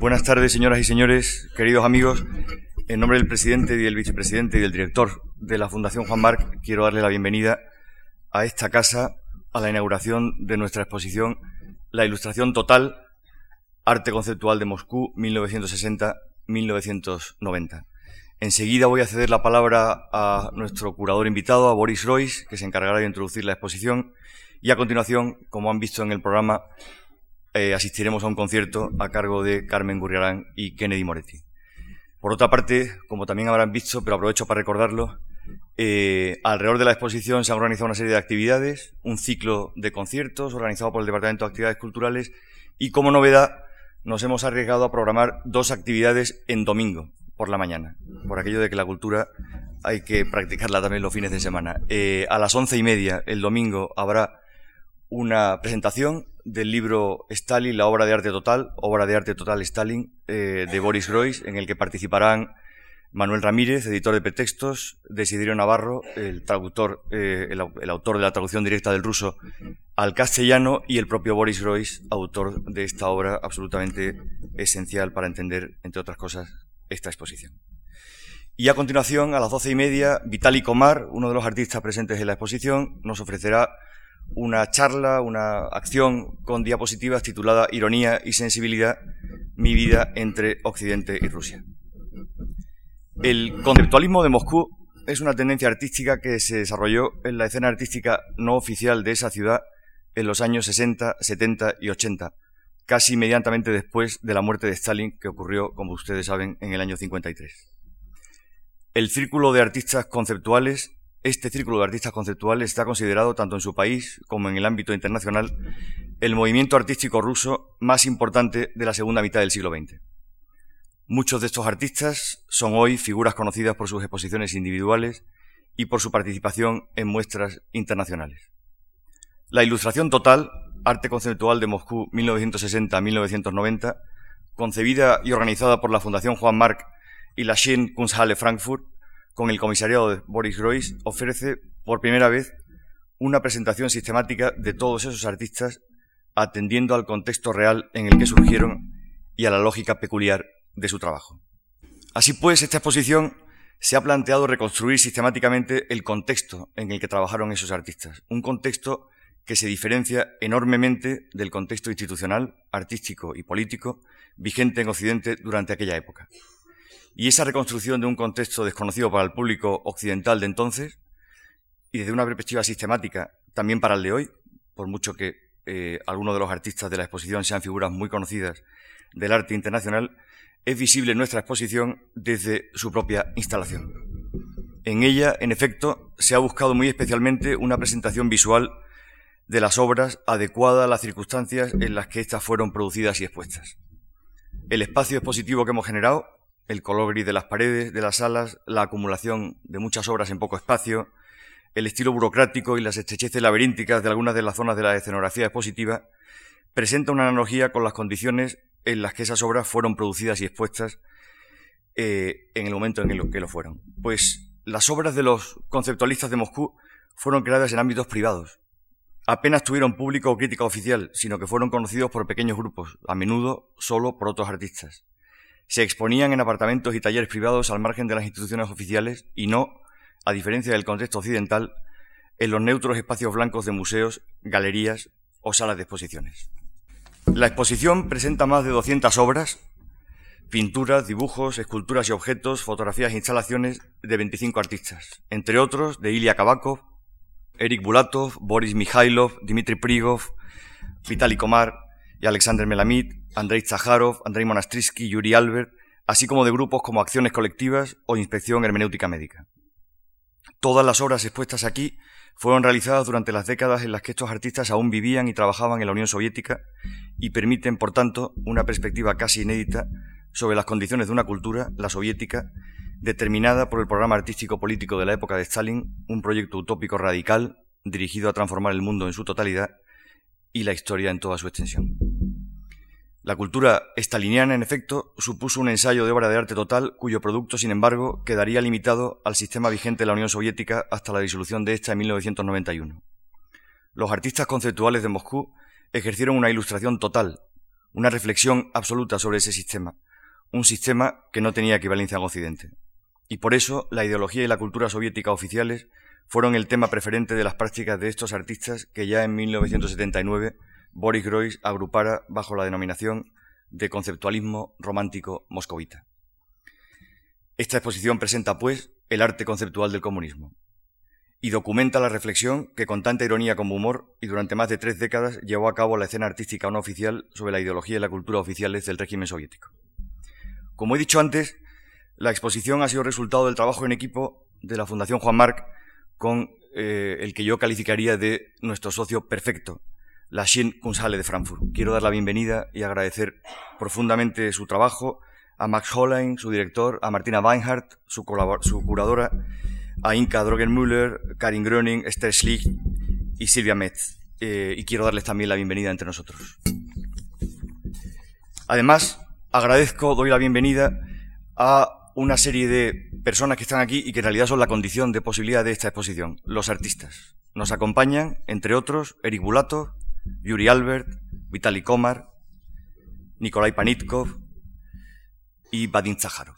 Buenas tardes, señoras y señores, queridos amigos. En nombre del presidente y del vicepresidente y del director de la Fundación Juan Marc, quiero darle la bienvenida a esta casa, a la inauguración de nuestra exposición La Ilustración Total, Arte Conceptual de Moscú, 1960-1990. Enseguida voy a ceder la palabra a nuestro curador invitado, a Boris Royce, que se encargará de introducir la exposición, y a continuación, como han visto en el programa, eh, asistiremos a un concierto a cargo de Carmen Gurriarán y Kennedy Moretti. Por otra parte, como también habrán visto, pero aprovecho para recordarlo, eh, alrededor de la exposición se han organizado una serie de actividades, un ciclo de conciertos organizado por el Departamento de Actividades Culturales y como novedad nos hemos arriesgado a programar dos actividades en domingo por la mañana, por aquello de que la cultura hay que practicarla también los fines de semana. Eh, a las once y media el domingo habrá una presentación del libro Stalin, la obra de arte total, obra de arte total Stalin, eh, de Boris Groys, en el que participarán Manuel Ramírez, editor de pretextos, Desiderio Navarro, el traductor, eh, el, autor de la traducción directa del ruso al castellano, y el propio Boris Groys, autor de esta obra absolutamente esencial para entender, entre otras cosas, esta exposición. Y a continuación, a las doce y media, Vitali Komar, uno de los artistas presentes en la exposición, nos ofrecerá una charla, una acción con diapositivas titulada Ironía y sensibilidad, mi vida entre Occidente y Rusia. El conceptualismo de Moscú es una tendencia artística que se desarrolló en la escena artística no oficial de esa ciudad en los años 60, 70 y 80, casi inmediatamente después de la muerte de Stalin, que ocurrió, como ustedes saben, en el año 53. El círculo de artistas conceptuales este círculo de artistas conceptuales está considerado, tanto en su país como en el ámbito internacional, el movimiento artístico ruso más importante de la segunda mitad del siglo XX. Muchos de estos artistas son hoy figuras conocidas por sus exposiciones individuales y por su participación en muestras internacionales. La Ilustración Total, Arte Conceptual de Moscú 1960-1990, concebida y organizada por la Fundación Juan Marc y la Schien Kunsthalle Frankfurt, con el comisariado de Boris Groys, ofrece por primera vez una presentación sistemática de todos esos artistas atendiendo al contexto real en el que surgieron y a la lógica peculiar de su trabajo. Así pues, esta exposición se ha planteado reconstruir sistemáticamente el contexto en el que trabajaron esos artistas, un contexto que se diferencia enormemente del contexto institucional, artístico y político vigente en Occidente durante aquella época. Y esa reconstrucción de un contexto desconocido para el público occidental de entonces y desde una perspectiva sistemática también para el de hoy, por mucho que eh, algunos de los artistas de la exposición sean figuras muy conocidas del arte internacional, es visible nuestra exposición desde su propia instalación. En ella, en efecto, se ha buscado muy especialmente una presentación visual de las obras adecuada a las circunstancias en las que éstas fueron producidas y expuestas. El espacio expositivo que hemos generado el color gris de las paredes, de las salas, la acumulación de muchas obras en poco espacio, el estilo burocrático y las estrecheces laberínticas de algunas de las zonas de la escenografía expositiva, presenta una analogía con las condiciones en las que esas obras fueron producidas y expuestas eh, en el momento en el que lo fueron. Pues las obras de los conceptualistas de Moscú fueron creadas en ámbitos privados. Apenas tuvieron público o crítica oficial, sino que fueron conocidos por pequeños grupos, a menudo solo por otros artistas se exponían en apartamentos y talleres privados al margen de las instituciones oficiales y no, a diferencia del contexto occidental, en los neutros espacios blancos de museos, galerías o salas de exposiciones. La exposición presenta más de 200 obras, pinturas, dibujos, esculturas y objetos, fotografías e instalaciones de 25 artistas, entre otros de Ilya Kabakov, Eric Bulatov, Boris Mikhailov, Dmitry Prigov, Vitaly Komar y Alexander Melamid, Andrei Zaharov, Andrei Monastrisky, Yuri Albert, así como de grupos como Acciones Colectivas o Inspección Hermenéutica Médica. Todas las obras expuestas aquí fueron realizadas durante las décadas en las que estos artistas aún vivían y trabajaban en la Unión Soviética y permiten, por tanto, una perspectiva casi inédita sobre las condiciones de una cultura, la soviética, determinada por el programa artístico político de la época de Stalin, un proyecto utópico radical dirigido a transformar el mundo en su totalidad y la historia en toda su extensión. La cultura estaliniana, en efecto, supuso un ensayo de obra de arte total cuyo producto, sin embargo, quedaría limitado al sistema vigente de la Unión Soviética hasta la disolución de esta en 1991. Los artistas conceptuales de Moscú ejercieron una ilustración total, una reflexión absoluta sobre ese sistema, un sistema que no tenía equivalencia en Occidente. Y por eso la ideología y la cultura soviética oficiales fueron el tema preferente de las prácticas de estos artistas que ya en 1979 Boris Groys agrupara bajo la denominación de conceptualismo romántico moscovita. Esta exposición presenta, pues, el arte conceptual del comunismo y documenta la reflexión que con tanta ironía como humor y durante más de tres décadas llevó a cabo la escena artística no oficial sobre la ideología y la cultura oficiales del régimen soviético. Como he dicho antes, la exposición ha sido resultado del trabajo en equipo de la Fundación Juan Marc con eh, el que yo calificaría de nuestro socio perfecto, la Shin Kunsthalle de Frankfurt. Quiero dar la bienvenida y agradecer profundamente su trabajo a Max Hollein, su director, a Martina Weinhardt, su, su curadora, a Inka Drogenmüller, Karin Gröning, Esther Schlich y Silvia Metz. Eh, y quiero darles también la bienvenida entre nosotros. Además, agradezco, doy la bienvenida a una serie de personas que están aquí y que en realidad son la condición de posibilidad de esta exposición, los artistas. Nos acompañan, entre otros, Eric Bulatov, Yuri Albert, Vitaly Komar, Nikolai Panitkov, y Vadim Zaharov.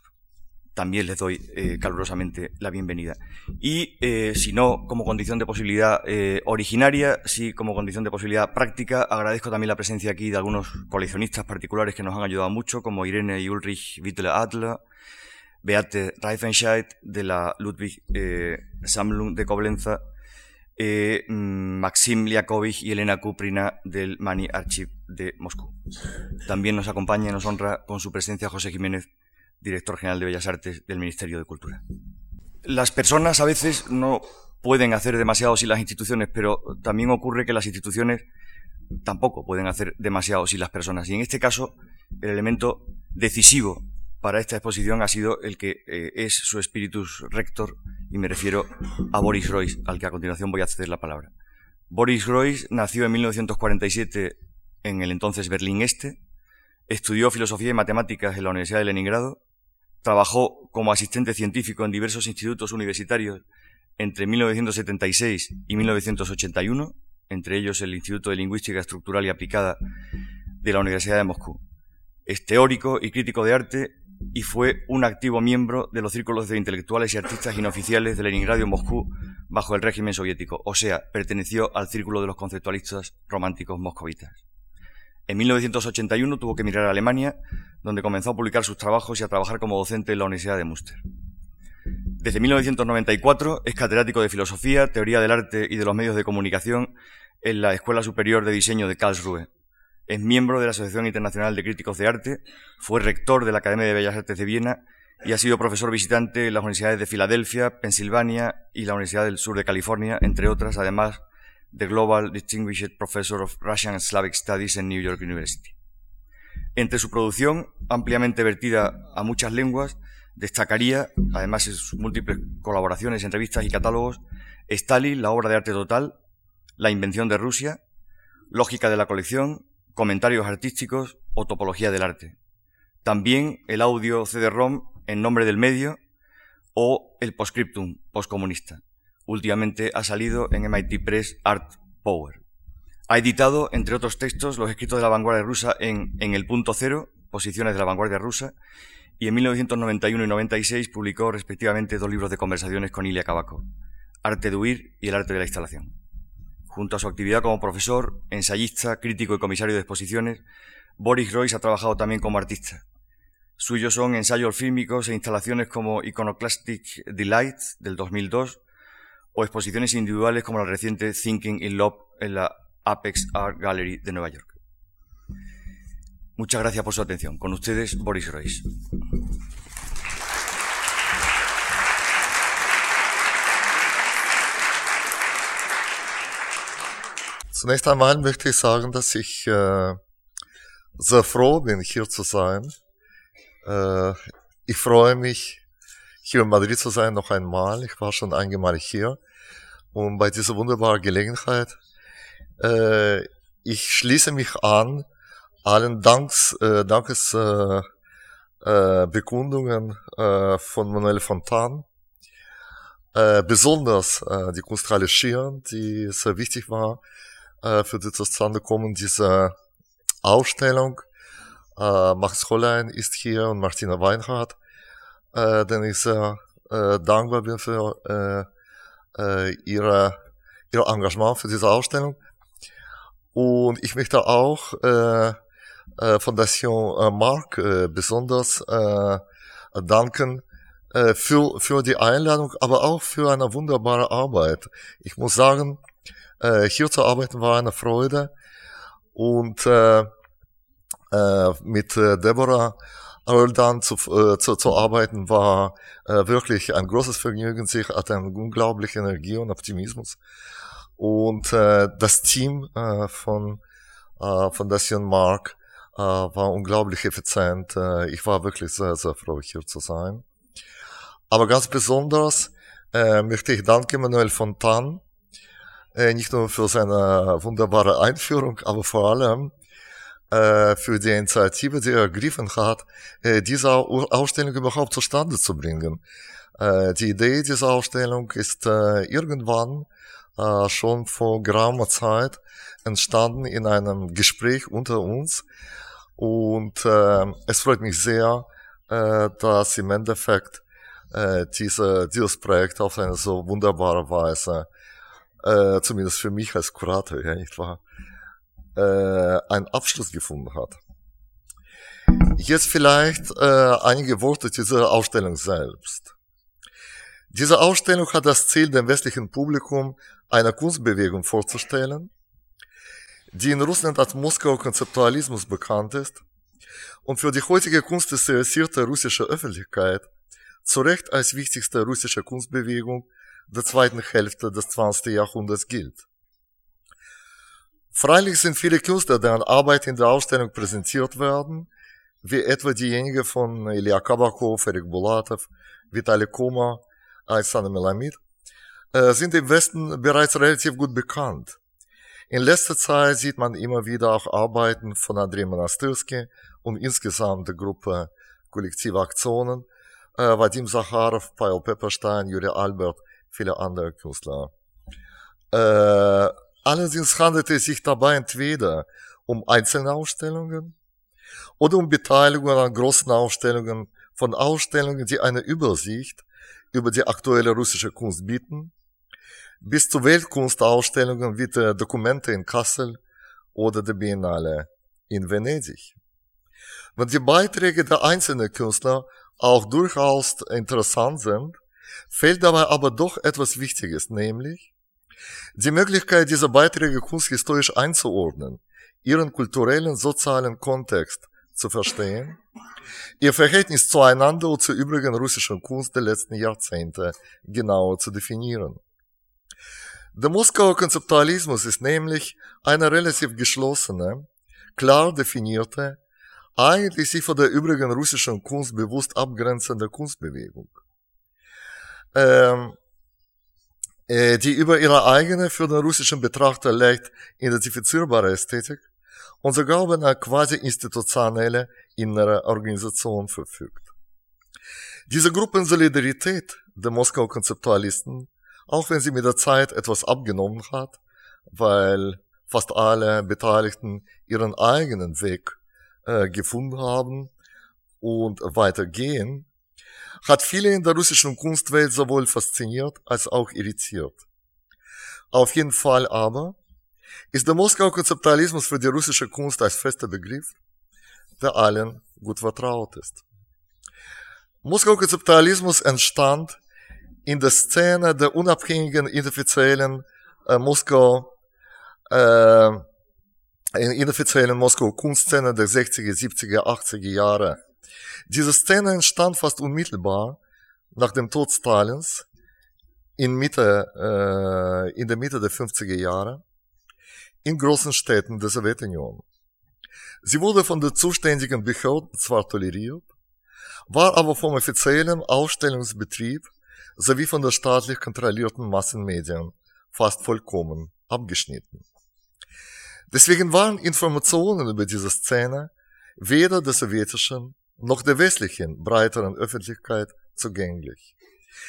También les doy eh, calurosamente la bienvenida. Y eh, si no como condición de posibilidad eh, originaria, sí como condición de posibilidad práctica, agradezco también la presencia aquí de algunos coleccionistas particulares que nos han ayudado mucho, como Irene y Ulrich Wittler Adler, Beate Reifenscheid de la Ludwig Sammlung de Koblenza, mm, Maxim Liakovich y Elena Kuprina del Mani Archive de Moscú. También nos acompaña y nos honra con su presencia José Jiménez, director general de Bellas Artes del Ministerio de Cultura. Las personas a veces no pueden hacer demasiado sin las instituciones, pero también ocurre que las instituciones tampoco pueden hacer demasiado sin las personas. Y en este caso, el elemento decisivo para esta exposición ha sido el que eh, es su espíritus rector, y me refiero a Boris Royce, al que a continuación voy a ceder la palabra. Boris Royce nació en 1947 en el entonces Berlín Este, estudió filosofía y matemáticas en la Universidad de Leningrado, trabajó como asistente científico en diversos institutos universitarios entre 1976 y 1981, entre ellos el Instituto de Lingüística Estructural y Aplicada de la Universidad de Moscú. Es teórico y crítico de arte y fue un activo miembro de los círculos de intelectuales y artistas inoficiales de Leningrado y Moscú bajo el régimen soviético, o sea, perteneció al círculo de los conceptualistas románticos moscovitas. En 1981 tuvo que mirar a Alemania, donde comenzó a publicar sus trabajos y a trabajar como docente en la Universidad de Münster. Desde 1994 es catedrático de Filosofía, Teoría del Arte y de los Medios de Comunicación en la Escuela Superior de Diseño de Karlsruhe. Es miembro de la Asociación Internacional de Críticos de Arte, fue rector de la Academia de Bellas Artes de Viena y ha sido profesor visitante en las universidades de Filadelfia, Pensilvania y la Universidad del Sur de California, entre otras, además the Global Distinguished Professor of Russian and Slavic Studies en New York University. Entre su producción, ampliamente vertida a muchas lenguas, destacaría, además en sus múltiples colaboraciones, entrevistas y catálogos, Stalin, la obra de arte total, La invención de Rusia, Lógica de la colección, Comentarios artísticos o Topología del arte. También el audio CD-ROM en nombre del medio o el postscriptum postcomunista últimamente ha salido en MIT Press Art Power. Ha editado, entre otros textos, los escritos de la vanguardia rusa en, en El Punto Cero, Posiciones de la Vanguardia Rusa, y en 1991 y 96 publicó respectivamente dos libros de conversaciones con Ilya Kabakov, Arte de huir y El arte de la instalación. Junto a su actividad como profesor, ensayista, crítico y comisario de exposiciones, Boris Royce ha trabajado también como artista. Suyos son ensayos fílmicos e instalaciones como Iconoclastic Delight del 2002, o exposiciones individuales como la reciente Thinking in Love en la Apex Art Gallery de Nueva York. Muchas gracias por su atención. Con ustedes, Boris Royce. Zunächst einmal möchte ich sagen, dass ich äh, sehr froh bin, hier zu sein. Äh, ich freue mich, hier in Madrid zu sein noch einmal. Ich war schon einmal hier. Und bei dieser wunderbaren Gelegenheit, äh, ich schließe mich an allen Danks, äh, Dankes äh, äh, äh, von Manuel Fontan. Äh, besonders äh, die Kunsthalle Schieren, die sehr wichtig war äh, für das Zustandekommen dieser Ausstellung Äh, Max Hollein ist hier und Martina Weinhardt, äh, denn ich sehr äh, dankbar bin für äh, äh, ihre, ihr Engagement für diese Ausstellung. Und ich möchte auch äh, äh, Fondation äh, Mark äh, besonders äh, danken äh, für, für die Einladung, aber auch für eine wunderbare Arbeit. Ich muss sagen, äh, hier zu arbeiten war eine Freude und äh, äh, mit äh, Deborah Roldan zu, äh, zu, zu arbeiten war äh, wirklich ein großes Vergnügen. Sie hat eine unglaubliche Energie und Optimismus. Und äh, das Team äh, von äh, Fondation Mark äh, war unglaublich effizient. Äh, ich war wirklich sehr, sehr froh, hier zu sein. Aber ganz besonders äh, möchte ich danken Manuel Fontan, äh, nicht nur für seine wunderbare Einführung, aber vor allem äh, für die Initiative, die er ergriffen hat, äh, diese Ausstellung überhaupt zustande zu bringen. Die Idee dieser Ausstellung ist irgendwann schon vor geraumer Zeit entstanden in einem Gespräch unter uns. Und es freut mich sehr, dass im Endeffekt diese, dieses Projekt auf eine so wunderbare Weise, äh, zumindest für mich als Kurator, ja, nicht wahr, äh, einen Abschluss gefunden hat. Jetzt vielleicht äh, einige Worte zu dieser Ausstellung selbst. Diese Ausstellung hat das Ziel, dem westlichen Publikum eine Kunstbewegung vorzustellen, die in Russland als Moskauer Konzeptualismus bekannt ist und für die heutige kunstinteressierte russische Öffentlichkeit zu Recht als wichtigste russische Kunstbewegung der zweiten Hälfte des 20. Jahrhunderts gilt. Freilich sind viele Künstler, deren Arbeit in der Ausstellung präsentiert werden, wie etwa diejenige von Ilya Kabakov, Erik Bulatov, Vitali Koma, Alexander Melamid, äh, sind im Westen bereits relativ gut bekannt. In letzter Zeit sieht man immer wieder auch Arbeiten von Andrei Monastyrsky und insgesamt der Gruppe Kollektive Aktionen, äh, Vadim Zakharov, Paul Pepperstein, Juri Albert, viele andere Künstler. Äh, allerdings handelt es sich dabei entweder um einzelne Ausstellungen oder um Beteiligungen an großen Ausstellungen von Ausstellungen, die eine Übersicht über die aktuelle russische Kunst bieten, bis zu Weltkunstausstellungen wie der Dokumente in Kassel oder der Biennale in Venedig. Wenn die Beiträge der einzelnen Künstler auch durchaus interessant sind, fehlt dabei aber doch etwas Wichtiges, nämlich die Möglichkeit, diese Beiträge kunsthistorisch einzuordnen, ihren kulturellen, sozialen Kontext zu verstehen ihr Verhältnis zueinander und zur übrigen russischen Kunst der letzten Jahrzehnte genauer zu definieren. Der Moskauer Konzeptualismus ist nämlich eine relativ geschlossene, klar definierte, eigentlich sich von der übrigen russischen Kunst bewusst abgrenzende Kunstbewegung, ähm, äh, die über ihre eigene für den russischen Betrachter leicht identifizierbare Ästhetik und sogar über eine quasi institutionelle innere Organisation verfügt. Diese Gruppensolidarität der Moskauer Konzeptualisten, auch wenn sie mit der Zeit etwas abgenommen hat, weil fast alle Beteiligten ihren eigenen Weg äh, gefunden haben und weitergehen, hat viele in der russischen Kunstwelt sowohl fasziniert als auch irritiert. Auf jeden Fall aber ist der Moskauer Konzeptualismus für die russische Kunst als fester Begriff der allen gut vertraut ist. Moskauer Konzeptualismus entstand in der Szene der unabhängigen inoffiziellen äh, Moskau äh, in inoffiziellen Moskauer Kunstszene der 60er, 70er, 80er Jahre. Diese Szene entstand fast unmittelbar nach dem Tod Stalins in, Mitte, äh, in der Mitte der 50er Jahre in großen Städten der Sowjetunion. Sie wurde von der zuständigen Behörde zwar toleriert, war aber vom offiziellen Ausstellungsbetrieb sowie von der staatlich kontrollierten Massenmedien fast vollkommen abgeschnitten. Deswegen waren Informationen über diese Szene weder der sowjetischen noch der westlichen breiteren Öffentlichkeit zugänglich.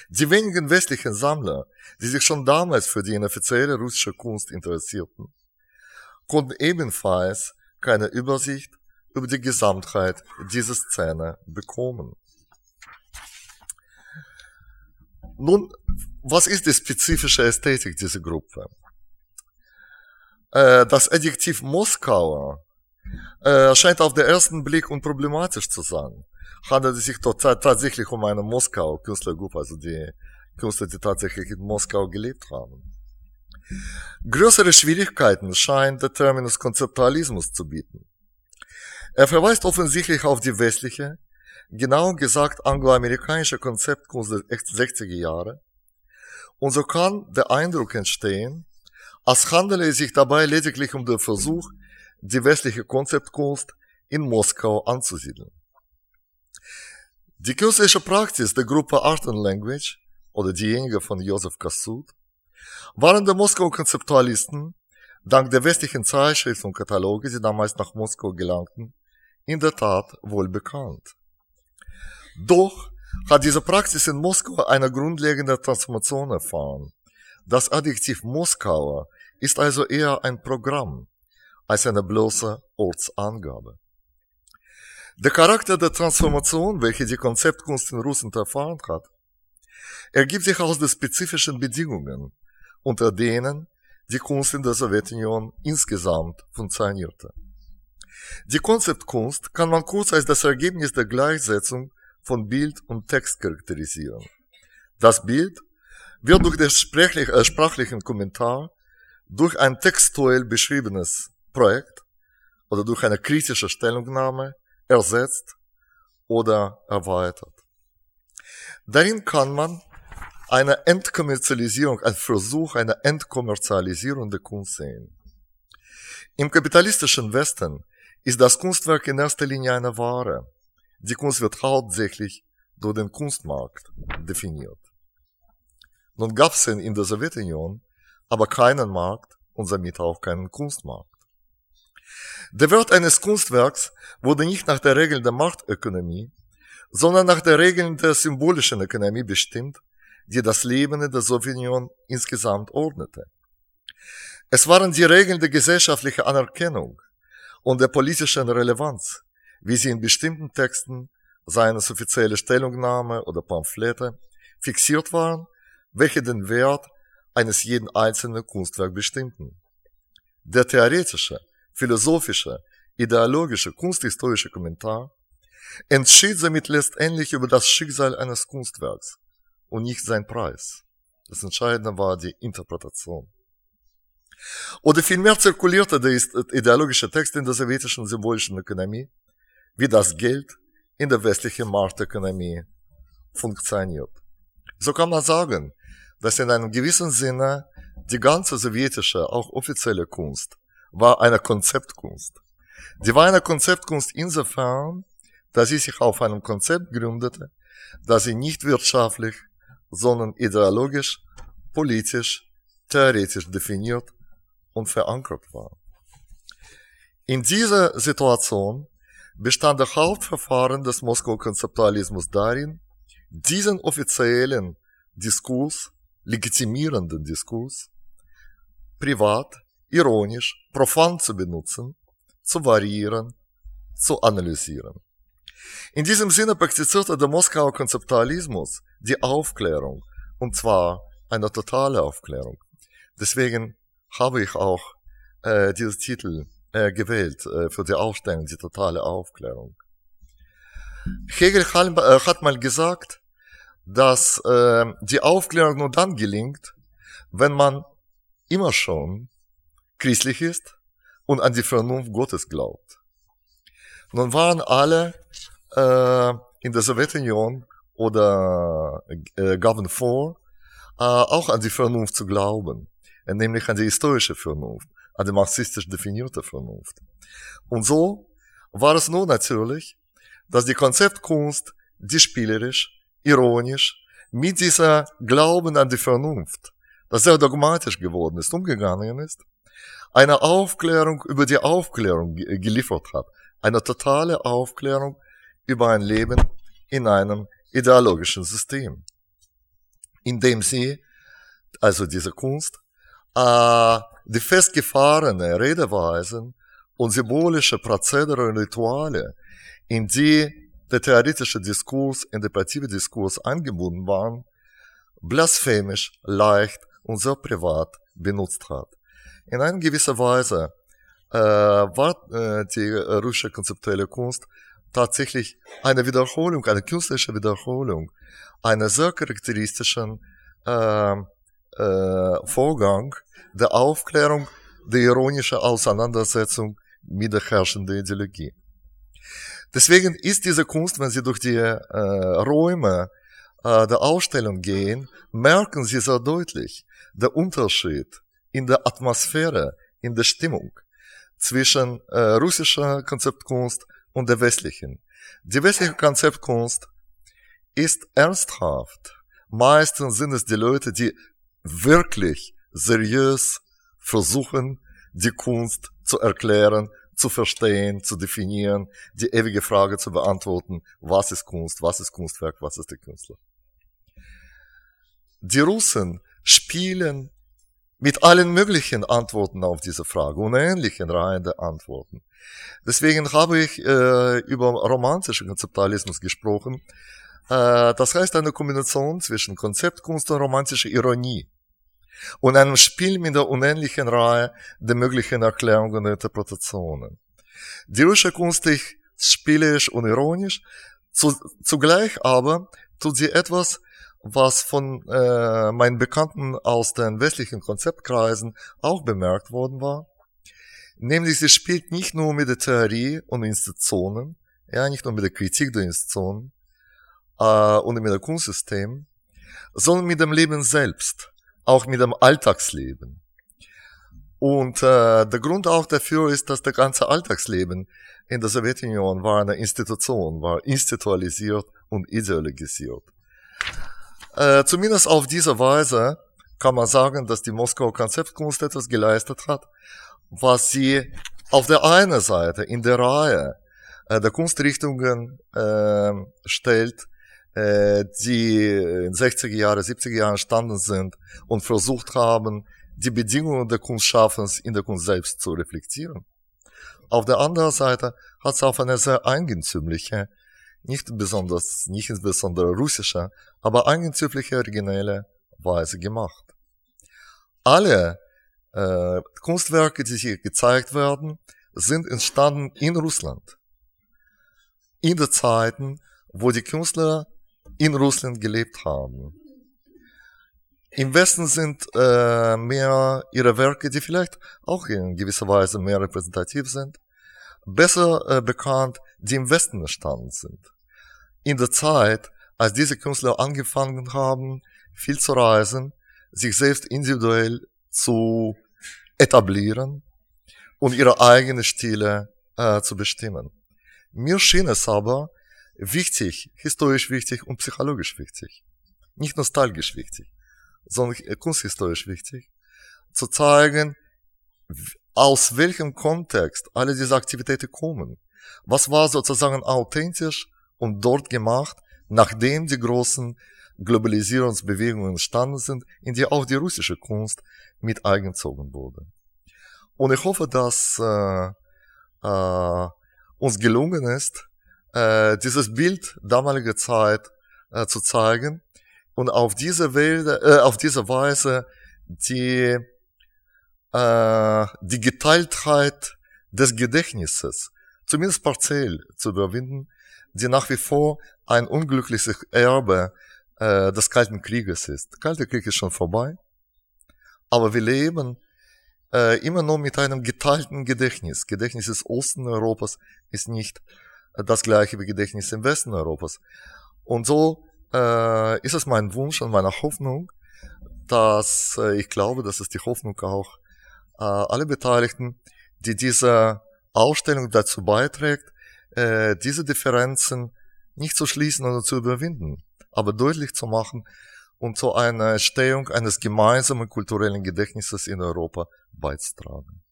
Die wenigen westlichen Sammler, die sich schon damals für die inoffizielle russische Kunst interessierten, konnten ebenfalls keine Übersicht über die Gesamtheit dieser Szene bekommen. Nun, was ist die spezifische Ästhetik dieser Gruppe? Äh, das Adjektiv Moskauer äh, scheint auf den ersten Blick unproblematisch zu sein. Handelt es sich tatsächlich um eine Moskau-Künstlergruppe, also die Künstler, die tatsächlich in Moskau gelebt haben. Größere Schwierigkeiten scheint der Terminus Konzeptualismus zu bieten. Er verweist offensichtlich auf die westliche, genau gesagt angloamerikanische Konzeptkunst der 60er Jahre, und so kann der Eindruck entstehen, als handele es sich dabei lediglich um den Versuch, die westliche Konzeptkunst in Moskau anzusiedeln. Die künstlerische Praxis der Gruppe Art and Language oder diejenige von Josef Kassut waren der Moskau-Konzeptualisten dank der westlichen Zeitschriften und Kataloge, die damals nach Moskau gelangten, in der Tat wohl bekannt. Doch hat diese Praxis in Moskau eine grundlegende Transformation erfahren. Das Adjektiv Moskauer ist also eher ein Programm als eine bloße Ortsangabe. Der Charakter der Transformation, welche die Konzeptkunst in Russland erfahren hat, ergibt sich aus den spezifischen Bedingungen, unter denen die Kunst in der Sowjetunion insgesamt funktionierte. Die Konzeptkunst kann man kurz als das Ergebnis der Gleichsetzung von Bild und Text charakterisieren. Das Bild wird durch den äh, sprachlichen Kommentar, durch ein textuell beschriebenes Projekt oder durch eine kritische Stellungnahme ersetzt oder erweitert. Darin kann man eine Entkommerzialisierung, ein Versuch einer Entkommerzialisierung der Kunst sehen. Im kapitalistischen Westen ist das Kunstwerk in erster Linie eine Ware. Die Kunst wird hauptsächlich durch den Kunstmarkt definiert. Nun gab es in der Sowjetunion aber keinen Markt und somit auch keinen Kunstmarkt. Der Wert eines Kunstwerks wurde nicht nach der Regel der Marktökonomie, sondern nach der Regeln der symbolischen Ökonomie bestimmt, die das Leben in der Sowjetunion insgesamt ordnete. Es waren die Regeln der gesellschaftlichen Anerkennung und der politischen Relevanz, wie sie in bestimmten Texten, seien es offizielle Stellungnahme oder Pamphlete, fixiert waren, welche den Wert eines jeden einzelnen Kunstwerks bestimmten. Der theoretische, philosophische, ideologische, kunsthistorische Kommentar entschied somit letztendlich über das Schicksal eines Kunstwerks und nicht sein Preis. Das Entscheidende war die Interpretation. Oder vielmehr zirkulierte der ideologische Text in der sowjetischen symbolischen Ökonomie, wie das Geld in der westlichen Marktökonomie funktioniert. So kann man sagen, dass in einem gewissen Sinne die ganze sowjetische, auch offizielle Kunst war eine Konzeptkunst. Sie war eine Konzeptkunst insofern, dass sie sich auf einem Konzept gründete, dass sie nicht wirtschaftlich, sondern ideologisch, politisch, theoretisch definiert und verankert war. In dieser Situation bestand der Hauptverfahren des Moskau-Konzeptualismus darin, diesen offiziellen Diskurs, legitimierenden Diskurs, privat, ironisch, profan zu benutzen, zu variieren, zu analysieren. In diesem Sinne praktizierte der Moskauer Konzeptualismus die Aufklärung, und zwar eine totale Aufklärung. Deswegen habe ich auch äh, diesen Titel äh, gewählt äh, für die Ausstellung, die totale Aufklärung. Hegel äh, hat mal gesagt, dass äh, die Aufklärung nur dann gelingt, wenn man immer schon christlich ist und an die Vernunft Gottes glaubt. Nun waren alle äh, in der Sowjetunion oder äh, gaben vor, äh, auch an die Vernunft zu glauben, äh, nämlich an die historische Vernunft, an die marxistisch definierte Vernunft. Und so war es nur natürlich, dass die Konzeptkunst, die spielerisch, ironisch, mit dieser Glauben an die Vernunft, das sehr dogmatisch geworden ist, umgegangen ist, eine Aufklärung über die Aufklärung geliefert hat. Eine totale Aufklärung über ein Leben in einem ideologischen System, in dem sie, also diese Kunst, äh, die festgefahrene Redeweisen und symbolische Prozedere und Rituale, in die der theoretische Diskurs, interpretive Diskurs eingebunden waren, blasphemisch, leicht und sehr privat benutzt hat. In einer gewissen Weise äh, war äh, die russische konzeptuelle Kunst tatsächlich eine Wiederholung, eine künstlerische Wiederholung einer sehr charakteristischen äh, äh, Vorgang der Aufklärung der ironischen Auseinandersetzung mit der herrschenden Ideologie. Deswegen ist diese Kunst, wenn Sie durch die äh, Räume äh, der Ausstellung gehen, merken Sie sehr deutlich der Unterschied in der Atmosphäre, in der Stimmung zwischen äh, russischer Konzeptkunst und der westlichen. Die westliche Konzeptkunst ist ernsthaft. Meistens sind es die Leute, die wirklich seriös versuchen, die Kunst zu erklären, zu verstehen, zu definieren, die ewige Frage zu beantworten, was ist Kunst, was ist Kunstwerk, was ist der Künstler. Die Russen spielen mit allen möglichen Antworten auf diese Frage, unendlichen Reihen der Antworten. Deswegen habe ich äh, über romantischen Konzeptualismus gesprochen. Äh, das heißt eine Kombination zwischen Konzeptkunst und romantischer Ironie und einem Spiel mit der unendlichen Reihe der möglichen Erklärungen und Interpretationen. Die russische Kunst ist spielerisch und ironisch, zu, zugleich aber tut sie etwas, was von äh, meinen Bekannten aus den westlichen Konzeptkreisen auch bemerkt worden war. Nämlich sie spielt nicht nur mit der Theorie und Institutionen, ja, nicht nur mit der Kritik der Institutionen äh, und mit dem Kunstsystem, sondern mit dem Leben selbst auch mit dem Alltagsleben. Und äh, der Grund auch dafür ist, dass der ganze Alltagsleben in der Sowjetunion war eine Institution, war institualisiert und ideologisiert. Äh, zumindest auf diese Weise kann man sagen, dass die Moskauer Konzeptkunst etwas geleistet hat, was sie auf der einen Seite in der Reihe äh, der Kunstrichtungen äh, stellt, die in 60er Jahre, 70er Jahren entstanden sind und versucht haben, die Bedingungen der Kunstschaffens in der Kunst selbst zu reflektieren. Auf der anderen Seite hat es auf eine sehr eigentümliche, nicht besonders, nicht insbesondere russische, aber eigentümliche, originelle Weise gemacht. Alle äh, Kunstwerke, die hier gezeigt werden, sind entstanden in Russland. In den Zeiten, wo die Künstler in Russland gelebt haben. Im Westen sind äh, mehr ihre Werke, die vielleicht auch in gewisser Weise mehr repräsentativ sind, besser äh, bekannt, die im Westen entstanden sind. In der Zeit, als diese Künstler angefangen haben, viel zu reisen, sich selbst individuell zu etablieren und ihre eigenen Stile äh, zu bestimmen. Mir schien es aber, wichtig, historisch wichtig und psychologisch wichtig. Nicht nostalgisch wichtig, sondern kunsthistorisch wichtig, zu zeigen, aus welchem Kontext alle diese Aktivitäten kommen. Was war sozusagen authentisch und dort gemacht, nachdem die großen Globalisierungsbewegungen entstanden sind, in die auch die russische Kunst mit eingezogen wurde. Und ich hoffe, dass äh, äh, uns gelungen ist, äh, dieses Bild damaliger Zeit äh, zu zeigen und auf diese, Welt, äh, auf diese Weise die, äh, die Geteiltheit des Gedächtnisses, zumindest partiell zu überwinden, die nach wie vor ein unglückliches Erbe äh, des Kalten Krieges ist. Der Kalte Krieg ist schon vorbei, aber wir leben äh, immer noch mit einem geteilten Gedächtnis. Gedächtnis des Osten Europas ist nicht das gleiche wie Gedächtnis im Westen Europas. Und so äh, ist es mein Wunsch und meine Hoffnung, dass äh, ich glaube, dass es die Hoffnung auch äh, alle Beteiligten, die diese Ausstellung dazu beiträgt, äh, diese Differenzen nicht zu schließen oder zu überwinden, aber deutlich zu machen und zu einer Entstehung eines gemeinsamen kulturellen Gedächtnisses in Europa beizutragen.